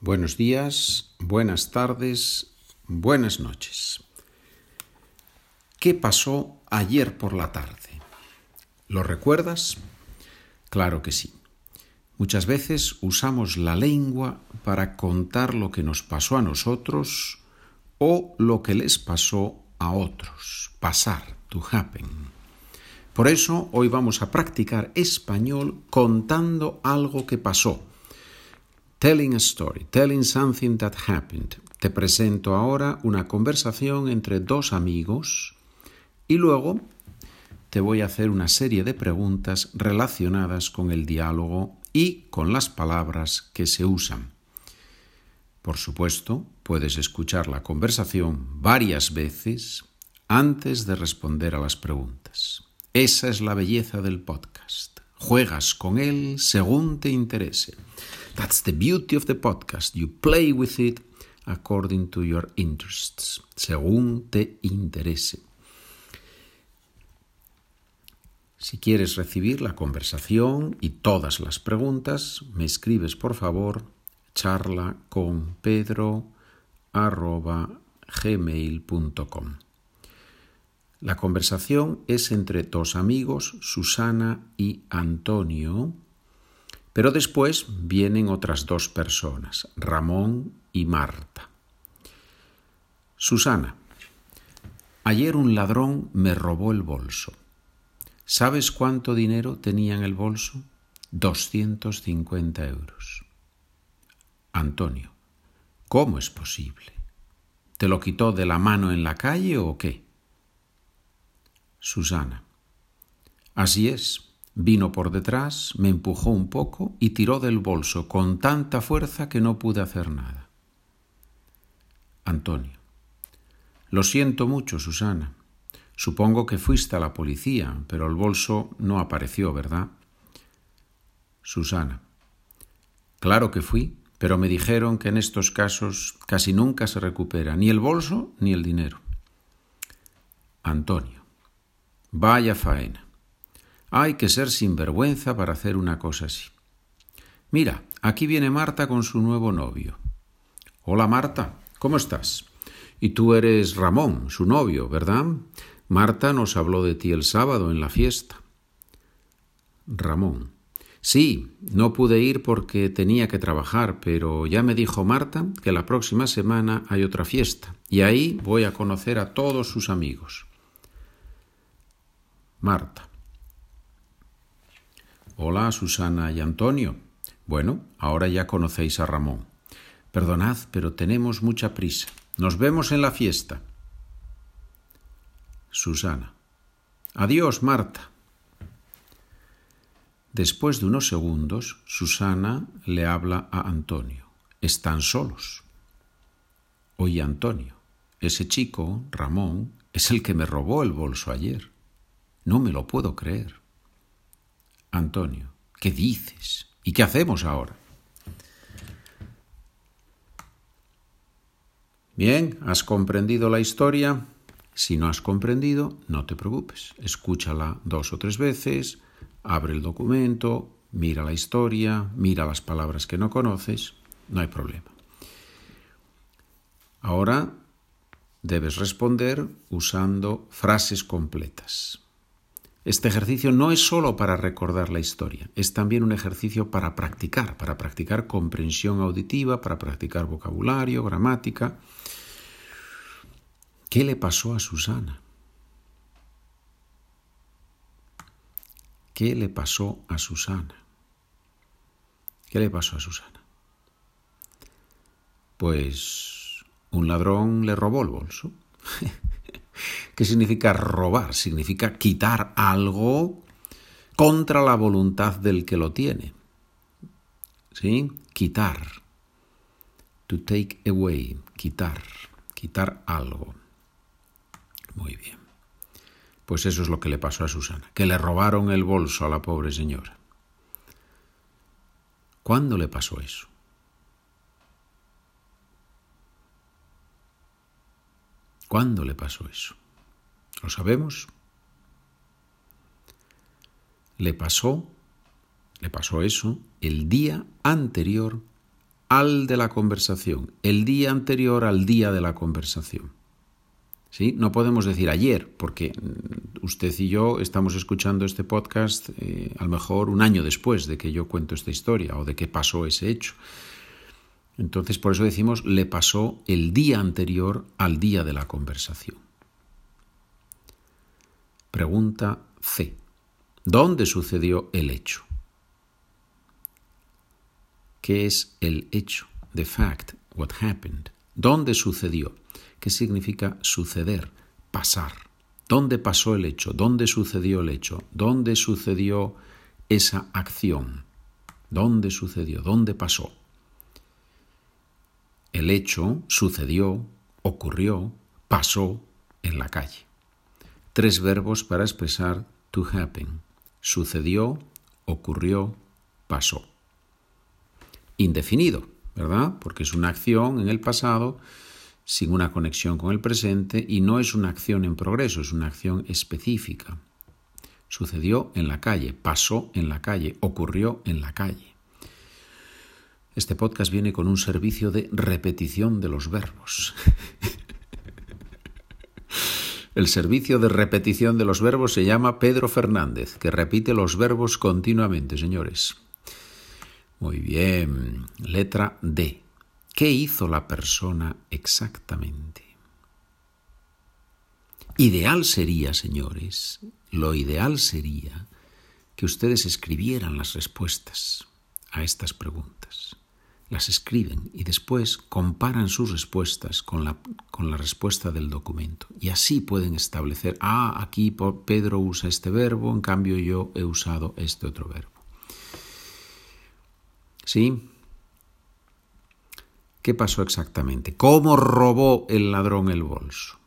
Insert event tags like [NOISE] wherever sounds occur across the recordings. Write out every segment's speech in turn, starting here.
buenos días, buenas tardes, buenas noches. ¿Qué pasó ayer por la tarde? ¿Lo recuerdas? Claro que sí. Muchas veces usamos la lengua para contar lo que nos pasó a nosotros o lo que les pasó a otros. Pasar, to happen. Por eso hoy vamos a practicar español contando algo que pasó. Telling a story, telling something that happened. Te presento ahora una conversación entre dos amigos y luego te voy a hacer una serie de preguntas relacionadas con el diálogo y con las palabras que se usan. Por supuesto, puedes escuchar la conversación varias veces antes de responder a las preguntas. Esa es la belleza del podcast. Juegas con él según te interese. That's the beauty of the podcast. You play with it according to your interests, según te interese. Si quieres recibir la conversación y todas las preguntas, me escribes por favor charla con pedro gmail.com. La conversación es entre dos amigos, Susana y Antonio, pero después vienen otras dos personas, Ramón y Marta. Susana, ayer un ladrón me robó el bolso. ¿Sabes cuánto dinero tenía en el bolso? 250 euros. Antonio, ¿cómo es posible? ¿Te lo quitó de la mano en la calle o qué? Susana, así es. Vino por detrás, me empujó un poco y tiró del bolso con tanta fuerza que no pude hacer nada. Antonio, lo siento mucho, Susana. Supongo que fuiste a la policía, pero el bolso no apareció, ¿verdad? Susana. Claro que fui, pero me dijeron que en estos casos casi nunca se recupera ni el bolso ni el dinero. Antonio. Vaya faena. Hay que ser sinvergüenza para hacer una cosa así. Mira, aquí viene Marta con su nuevo novio. Hola Marta, ¿cómo estás? Y tú eres Ramón, su novio, ¿verdad? Marta nos habló de ti el sábado en la fiesta. Ramón. Sí, no pude ir porque tenía que trabajar, pero ya me dijo Marta que la próxima semana hay otra fiesta y ahí voy a conocer a todos sus amigos. Marta. Hola, Susana y Antonio. Bueno, ahora ya conocéis a Ramón. Perdonad, pero tenemos mucha prisa. Nos vemos en la fiesta. Susana. Adiós, Marta. Después de unos segundos, Susana le habla a Antonio. Están solos. Oye, Antonio, ese chico, Ramón, es el que me robó el bolso ayer. No me lo puedo creer. Antonio, ¿qué dices? ¿Y qué hacemos ahora? Bien, ¿has comprendido la historia? Si no has comprendido, no te preocupes. Escúchala dos o tres veces, abre el documento, mira la historia, mira las palabras que no conoces, no hay problema. Ahora debes responder usando frases completas. Este ejercicio no es solo para recordar la historia, es también un ejercicio para practicar, para practicar comprensión auditiva, para practicar vocabulario, gramática. ¿Qué le pasó a Susana? ¿Qué le pasó a Susana? ¿Qué le pasó a Susana? Pues un ladrón le robó el bolso. [LAUGHS] ¿Qué significa robar? Significa quitar algo contra la voluntad del que lo tiene. ¿Sí? Quitar. To take away, quitar, quitar algo. Muy bien. Pues eso es lo que le pasó a Susana, que le robaron el bolso a la pobre señora. ¿Cuándo le pasó eso? ¿Cuándo le pasó eso? ¿Lo sabemos? Le pasó, le pasó eso el día anterior al de la conversación, el día anterior al día de la conversación. ¿Sí? No podemos decir ayer, porque mm, usted y yo estamos escuchando este podcast eh, a lo mejor un año después de que yo cuento esta historia o de que pasó ese hecho. Entonces, por eso decimos, le pasó el día anterior al día de la conversación. Pregunta C. ¿Dónde sucedió el hecho? ¿Qué es el hecho? The fact, what happened. ¿Dónde sucedió? ¿Qué significa suceder? Pasar. ¿Dónde pasó el hecho? ¿Dónde sucedió el hecho? ¿Dónde sucedió esa acción? ¿Dónde sucedió? ¿Dónde pasó? El hecho sucedió, ocurrió, pasó en la calle. Tres verbos para expresar to happen. Sucedió, ocurrió, pasó. Indefinido, ¿verdad? Porque es una acción en el pasado sin una conexión con el presente y no es una acción en progreso, es una acción específica. Sucedió en la calle, pasó en la calle, ocurrió en la calle. Este podcast viene con un servicio de repetición de los verbos. El servicio de repetición de los verbos se llama Pedro Fernández, que repite los verbos continuamente, señores. Muy bien. Letra D. ¿Qué hizo la persona exactamente? Ideal sería, señores, lo ideal sería que ustedes escribieran las respuestas a estas preguntas. Las escriben y después comparan sus respuestas con la, con la respuesta del documento. Y así pueden establecer, ah, aquí Pedro usa este verbo, en cambio yo he usado este otro verbo. ¿Sí? ¿Qué pasó exactamente? ¿Cómo robó el ladrón el bolso?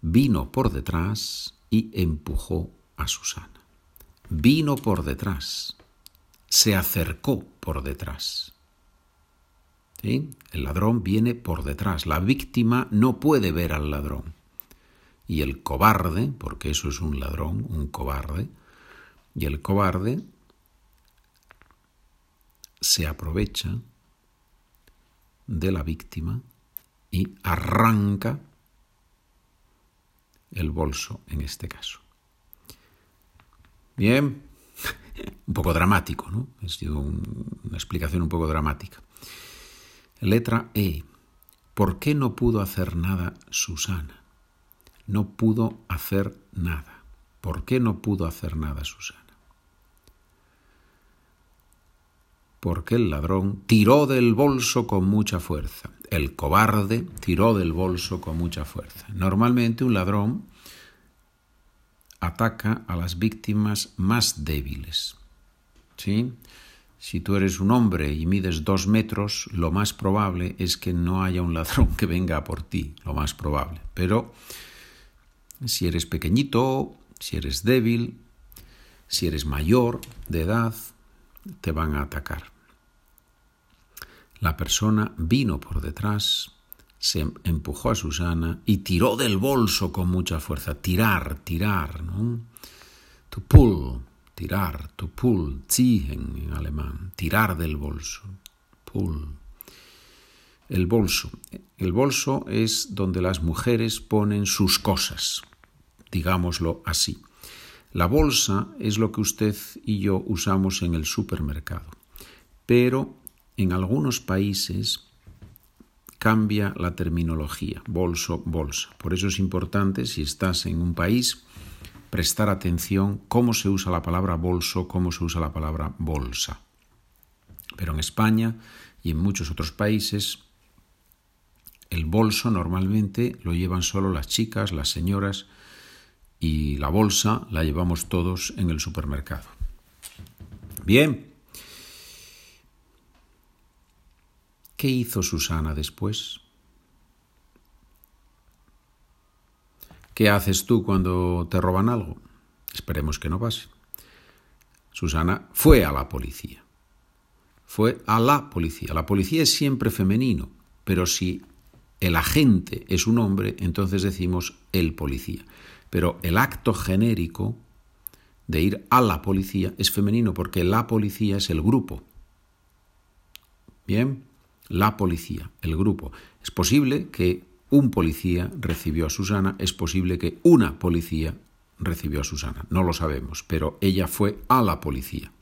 Vino por detrás y empujó a Susana. Vino por detrás, se acercó por detrás. ¿Sí? El ladrón viene por detrás. La víctima no puede ver al ladrón. Y el cobarde, porque eso es un ladrón, un cobarde, y el cobarde se aprovecha de la víctima y arranca el bolso en este caso. Bien, un poco dramático, ¿no? Ha sido una explicación un poco dramática. Letra E. ¿Por qué no pudo hacer nada Susana? No pudo hacer nada. ¿Por qué no pudo hacer nada Susana? porque el ladrón tiró del bolso con mucha fuerza. El cobarde tiró del bolso con mucha fuerza. Normalmente un ladrón ataca a las víctimas más débiles. ¿Sí? Si tú eres un hombre y mides dos metros, lo más probable es que no haya un ladrón que venga por ti, lo más probable. Pero si eres pequeñito, si eres débil, si eres mayor de edad, te van a atacar. La persona vino por detrás, se empujó a Susana y tiró del bolso con mucha fuerza. Tirar, tirar, ¿no? To pull, tirar, to pull, ziehen en alemán, tirar del bolso, pull. El bolso. El bolso es donde las mujeres ponen sus cosas, digámoslo así. La bolsa es lo que usted y yo usamos en el supermercado, pero en algunos países cambia la terminología, bolso, bolsa. Por eso es importante, si estás en un país, prestar atención cómo se usa la palabra bolso, cómo se usa la palabra bolsa. Pero en España y en muchos otros países, el bolso normalmente lo llevan solo las chicas, las señoras, y la bolsa la llevamos todos en el supermercado. Bien, ¿Qué hizo Susana después? ¿Qué haces tú cuando te roban algo? Esperemos que no pase. Susana fue a la policía. Fue a la policía. La policía es siempre femenino, pero si el agente es un hombre, entonces decimos el policía. Pero el acto genérico de ir a la policía es femenino porque la policía es el grupo Bien, la policía, el grupo. Es posible que un policía recibió a Susana, es posible que una policía recibió a Susana, no lo sabemos, pero ella fue a la policía.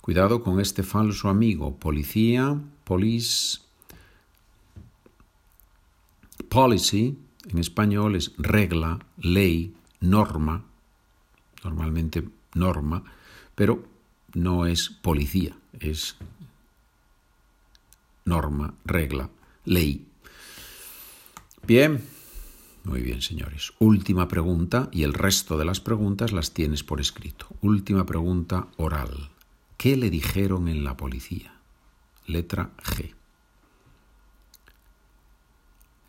Cuidado con este falso amigo, policía, police, policy, en español es regla, ley, norma, normalmente norma, pero no es policía, es norma, regla, ley. Bien, muy bien, señores. Última pregunta y el resto de las preguntas las tienes por escrito. Última pregunta oral. ¿Qué le dijeron en la policía? Letra G.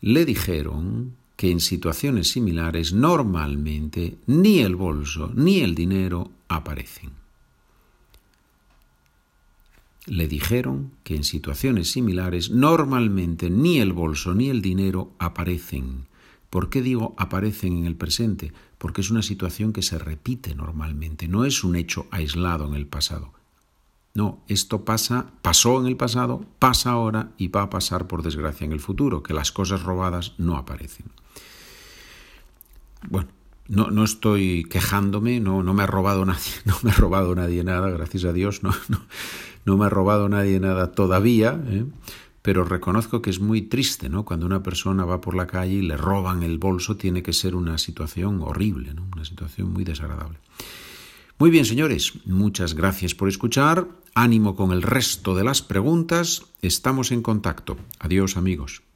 Le dijeron que en situaciones similares normalmente ni el bolso ni el dinero aparecen. Le dijeron que en situaciones similares normalmente ni el bolso ni el dinero aparecen. ¿Por qué digo aparecen en el presente? Porque es una situación que se repite normalmente, no es un hecho aislado en el pasado. No, esto pasa, pasó en el pasado, pasa ahora y va a pasar por desgracia en el futuro, que las cosas robadas no aparecen. Bueno, no, no estoy quejándome, no, no me ha robado nadie, [LAUGHS] no me ha robado nadie nada, gracias a Dios, no, no, no me ha robado nadie nada todavía, ¿eh? pero reconozco que es muy triste, ¿no? Cuando una persona va por la calle y le roban el bolso, tiene que ser una situación horrible, ¿no? Una situación muy desagradable. Muy bien, señores, muchas gracias por escuchar. Ánimo con el resto de las preguntas. Estamos en contacto. Adiós, amigos.